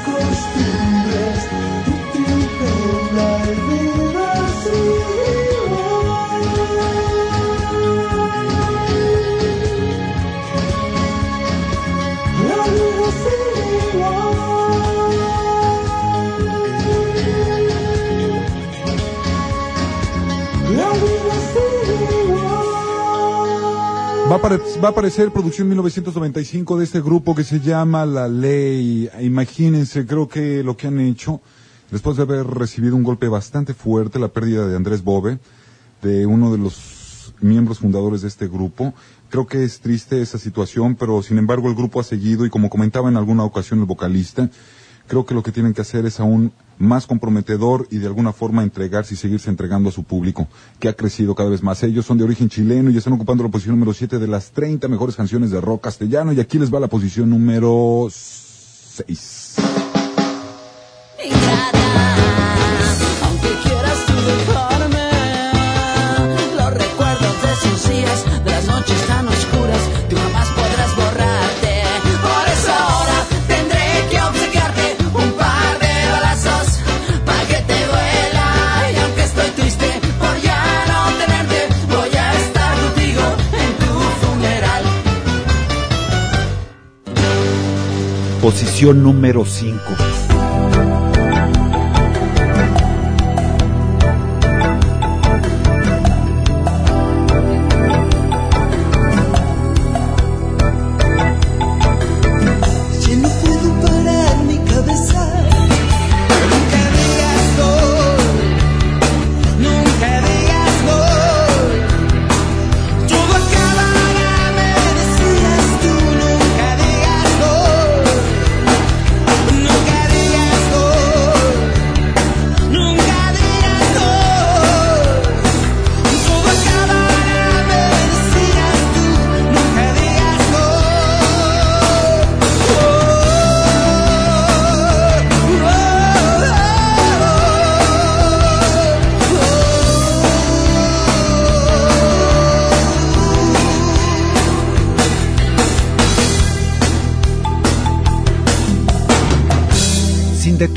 Speaker 8: Va a, aparecer producción 1995 de este grupo que se llama La Ley. Imagínense, creo que lo que han hecho, después de haber recibido un golpe bastante fuerte, la pérdida de Andrés Bove, de uno de los miembros fundadores de este grupo. Creo que es triste esa situación, pero sin embargo el grupo ha seguido y como comentaba en alguna ocasión el vocalista, creo que lo que tienen que hacer es aún más comprometedor y de alguna forma entregarse y seguirse entregando a su público, que ha crecido cada vez más. Ellos son de origen chileno y están ocupando la posición número 7 de las 30 mejores canciones de rock castellano y aquí les va la posición número 6.
Speaker 1: Aunque quieras tú
Speaker 15: Posición número 5.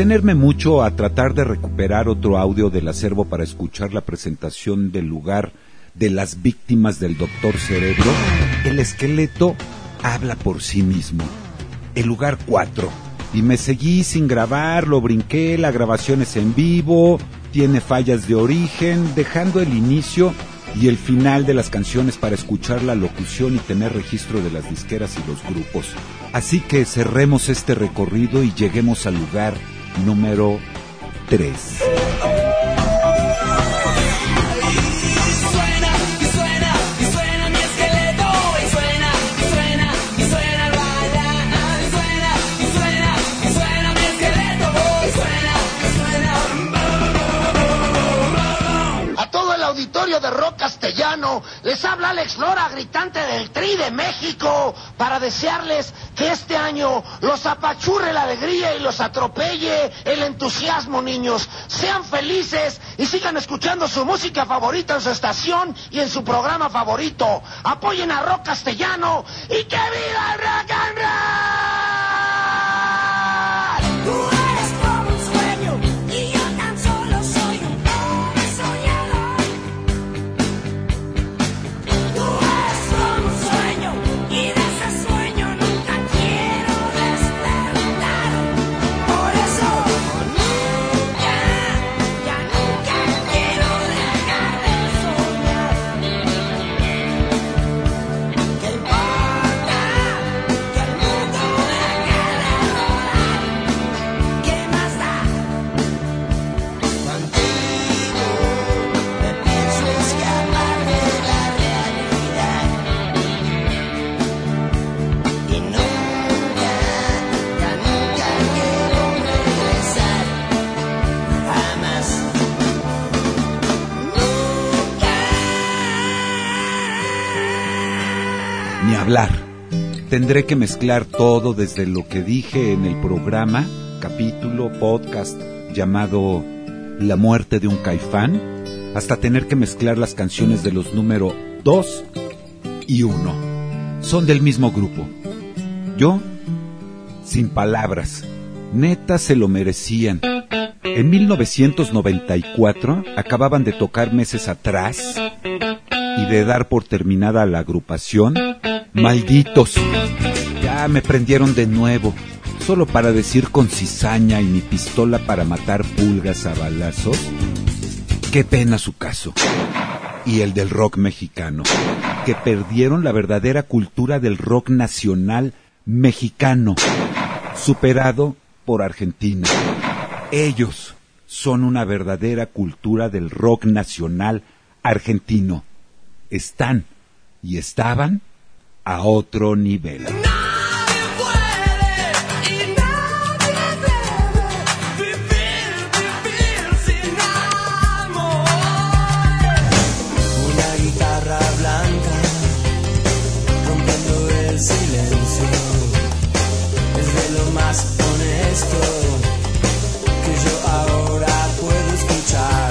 Speaker 2: Detenerme mucho a tratar de recuperar otro audio del acervo para escuchar la presentación del lugar de las víctimas del doctor Cerebro, el esqueleto habla por sí mismo. El lugar 4. Y me seguí sin grabar, lo brinqué, la grabación es en vivo, tiene fallas de origen, dejando el inicio y el final de las canciones para escuchar la locución y tener registro de las disqueras y los grupos. Así que cerremos este recorrido y lleguemos al lugar número 3.
Speaker 25: De rock castellano, les habla Alex Lora, gritante del Tri de México, para desearles que este año los apachurre la alegría y los atropelle el entusiasmo, niños. Sean felices y sigan escuchando su música favorita en su estación y en su programa favorito. Apoyen a rock castellano y que viva el rock and roll.
Speaker 2: Tendré que mezclar todo desde lo que dije en el programa, capítulo, podcast llamado La muerte de un caifán, hasta tener que mezclar las canciones de los número 2 y 1. Son del mismo grupo. Yo, sin palabras, neta se lo merecían. En 1994 acababan de tocar meses atrás y de dar por terminada la agrupación. Malditos, me prendieron de nuevo, solo para decir con cizaña y mi pistola para matar pulgas a balazos. Qué pena su caso. Y el del rock mexicano, que perdieron la verdadera cultura del rock nacional mexicano, superado por Argentina. Ellos son una verdadera cultura del rock nacional argentino. Están y estaban a otro nivel.
Speaker 1: Honesto que yo ahora puedo escuchar.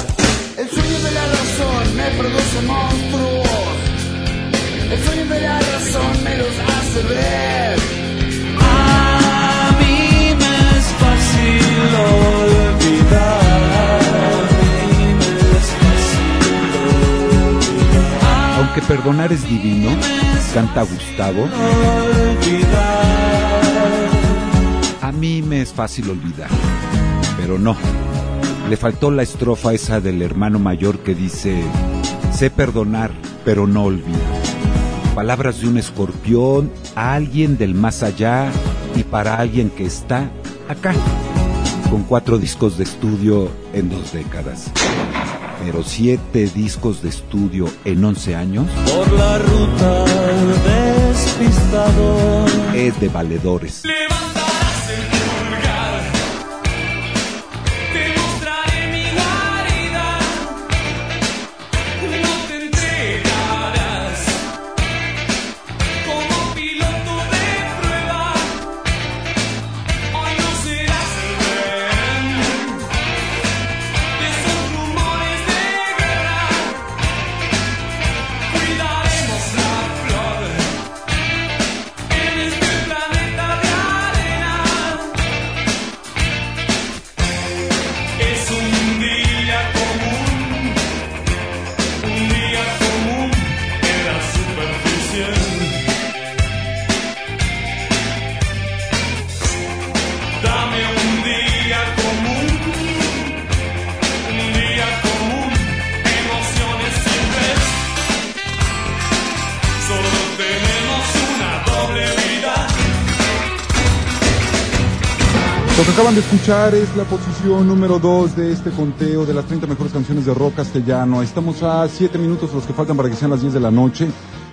Speaker 25: El sueño de la razón me produce monstruos. El sueño de la razón me los hace ver.
Speaker 1: A mí me es fácil olvidar.
Speaker 2: Aunque perdonar es divino, canta Gustavo, me es fácil olvidar, pero no. Le faltó la estrofa esa del hermano mayor que dice, sé perdonar, pero no olvido. Palabras de un escorpión a alguien del más allá y para alguien que está acá, con cuatro discos de estudio en dos décadas. Pero siete discos de estudio en once años
Speaker 1: Por la ruta
Speaker 2: es de valedores.
Speaker 8: Lo que acaban de escuchar es la posición número 2 de este conteo de las 30 mejores canciones de rock castellano. Estamos a 7 minutos los que faltan para que sean las 10 de la noche.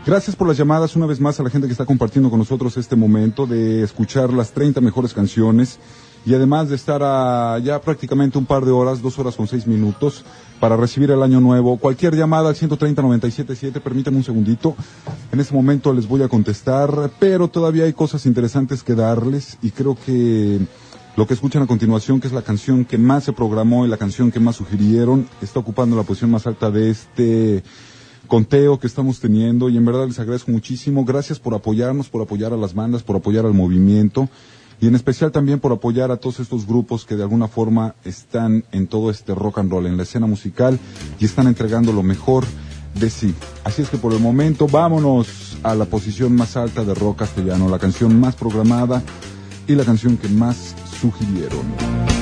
Speaker 8: Gracias por las llamadas una vez más a la gente que está compartiendo con nosotros este momento de escuchar las 30 mejores canciones y además de estar a ya prácticamente un par de horas, dos horas con seis minutos para recibir el año nuevo. Cualquier llamada al 130-977, permítanme un segundito. En este momento les voy a contestar, pero todavía hay cosas interesantes que darles y creo que lo que escuchan a continuación, que es la canción que más se programó y la canción que más sugirieron, está ocupando la posición más alta de este conteo que estamos teniendo y en verdad les agradezco muchísimo. Gracias por apoyarnos, por apoyar a las bandas, por apoyar al movimiento y en especial también por apoyar a todos estos grupos que de alguna forma están en todo este rock and roll, en la escena musical y están entregando lo mejor de sí. Así es que por el momento vámonos a la posición más alta de rock castellano, la canción más programada y la canción que más sugirieron.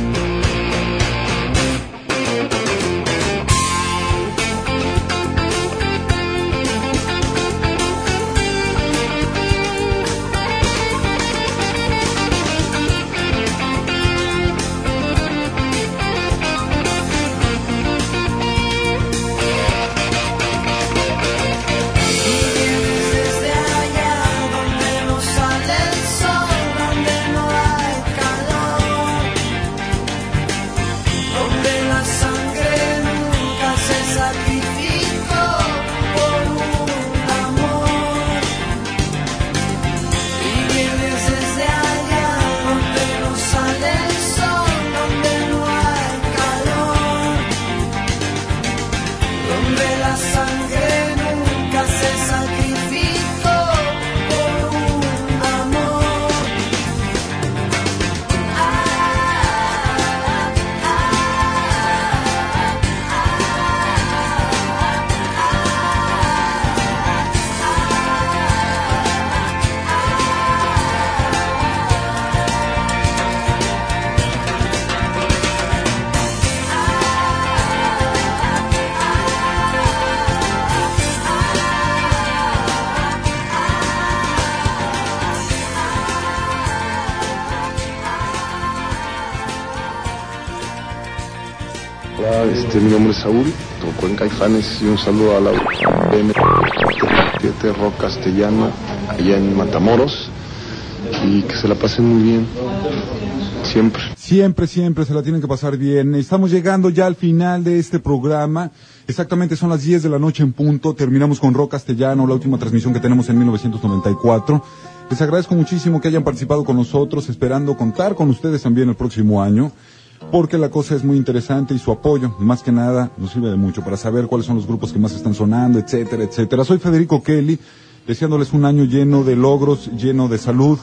Speaker 9: Este, mi nombre es Saúl, tocó en Caifanes y un saludo a la BM de Rock Castellano allá en Matamoros y que se la pasen muy bien, siempre.
Speaker 8: Siempre, siempre se la tienen que pasar bien. Estamos llegando ya al final de este programa. Exactamente son las 10 de la noche en punto. Terminamos con Rock Castellano, la última transmisión que tenemos en 1994. Les agradezco muchísimo que hayan participado con nosotros, esperando contar con ustedes también el próximo año, porque la cosa es muy interesante y su apoyo, más que nada, nos sirve de mucho para saber cuáles son los grupos que más están sonando, etcétera, etcétera. Soy Federico Kelly, deseándoles un año lleno de logros, lleno de salud,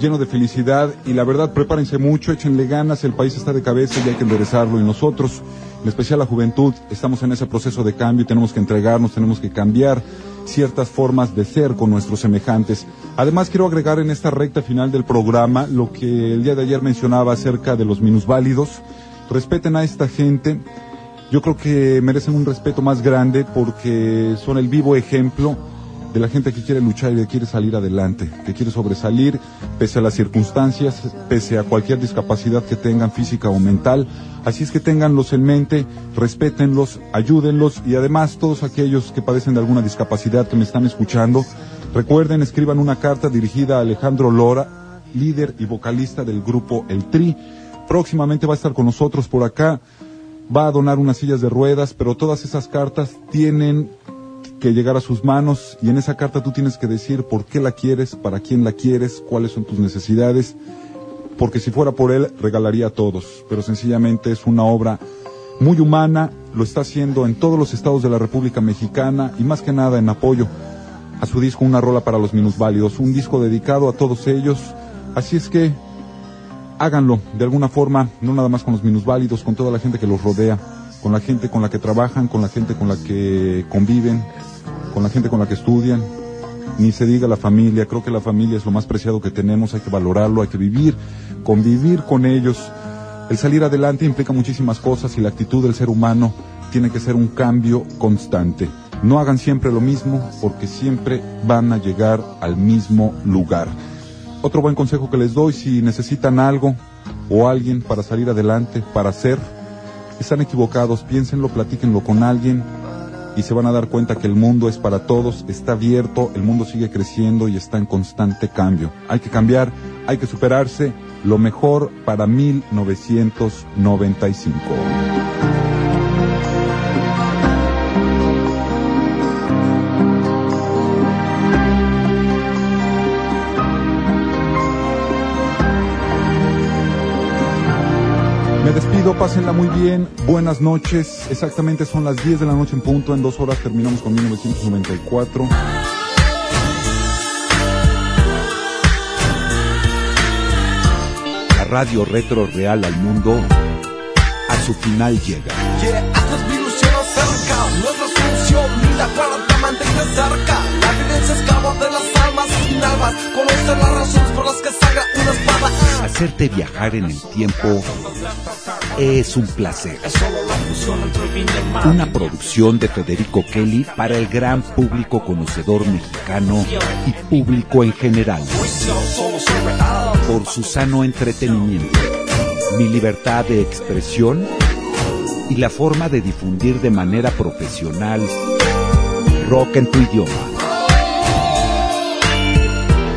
Speaker 8: lleno de felicidad y la verdad prepárense mucho, échenle ganas, el país está de cabeza y hay que enderezarlo y nosotros, en especial la juventud, estamos en ese proceso de cambio y tenemos que entregarnos, tenemos que cambiar ciertas formas de ser con nuestros semejantes. Además quiero agregar en esta recta final del programa lo que el día de ayer mencionaba acerca de los minusválidos. Respeten a esta gente. Yo creo que merecen un respeto más grande porque son el vivo ejemplo de la gente que quiere luchar y que quiere salir adelante, que quiere sobresalir pese a las circunstancias, pese a cualquier discapacidad que tengan física o mental. Así es que ténganlos en mente, respétenlos, ayúdenlos y además todos aquellos que padecen de alguna discapacidad que me están escuchando, recuerden, escriban una carta dirigida a Alejandro Lora, líder y vocalista del grupo El Tri. Próximamente va a estar con nosotros por acá, va a donar unas sillas de ruedas, pero todas esas cartas tienen que llegar a sus manos y en esa carta tú tienes que decir por qué la quieres, para quién la quieres, cuáles son tus necesidades, porque si fuera por él regalaría a todos, pero sencillamente es una obra muy humana, lo está haciendo en todos los estados de la República Mexicana y más que nada en apoyo a su disco Una Rola para los Minusválidos, un disco dedicado a todos ellos, así es que háganlo de alguna forma, no nada más con los minusválidos, con toda la gente que los rodea, con la gente con la que trabajan, con la gente con la que conviven, con la gente con la que estudian, ni se diga la familia, creo que la familia es lo más preciado que tenemos, hay que valorarlo, hay que vivir, convivir con ellos. El salir adelante implica muchísimas cosas y la actitud del ser humano tiene que ser un cambio constante. No hagan siempre lo mismo porque siempre van a llegar al mismo lugar. Otro buen consejo que les doy, si necesitan algo, o alguien para salir adelante, para ser, están equivocados, piénsenlo, platíquenlo con alguien y se van a dar cuenta que el mundo es para todos, está abierto, el mundo sigue creciendo y está en constante cambio. Hay que cambiar, hay que superarse, lo mejor para 1995. Pásenla muy bien, buenas noches, exactamente son las 10 de la noche en punto, en dos horas terminamos con 1994.
Speaker 2: La radio retro real al mundo a su final llega.
Speaker 1: Yeah, haznos mi ilusión acerca. Nuestra solución ni la cuarta mantente cerca La evidencia escapa de las Conocer las razones por las que salga una espada
Speaker 2: Hacerte viajar en el tiempo es un placer. Una producción de Federico Kelly para el gran público conocedor mexicano y público en general. Por su sano entretenimiento, mi libertad de expresión y la forma de difundir de manera profesional rock en tu idioma.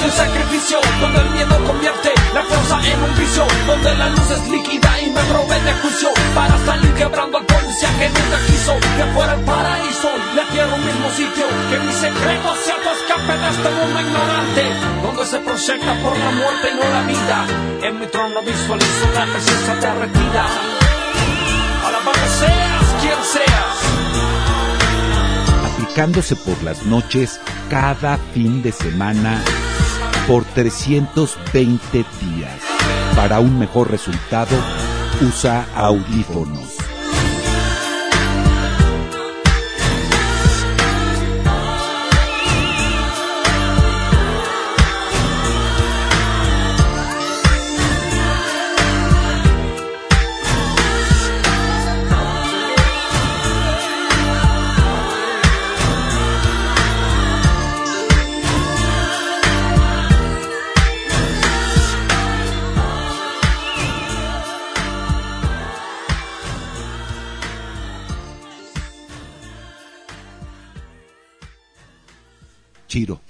Speaker 1: anuncia el sacrificio. Donde el miedo convierte la fuerza en un vicio. Donde la luz es líquida y me promete juicio. Para salir quebrando al policía que nunca quiso Que fuera el paraíso La tierra un mismo sitio. Que mi secreto sea tu escape de este mundo ignorante. Donde se proyecta por la muerte y no la vida. En mi trono visualizo la presencia derretida Alabado seas quien seas.
Speaker 2: Aplicándose por las noches cada fin de semana por 320 días. Para un mejor resultado, usa audífonos. Chiro.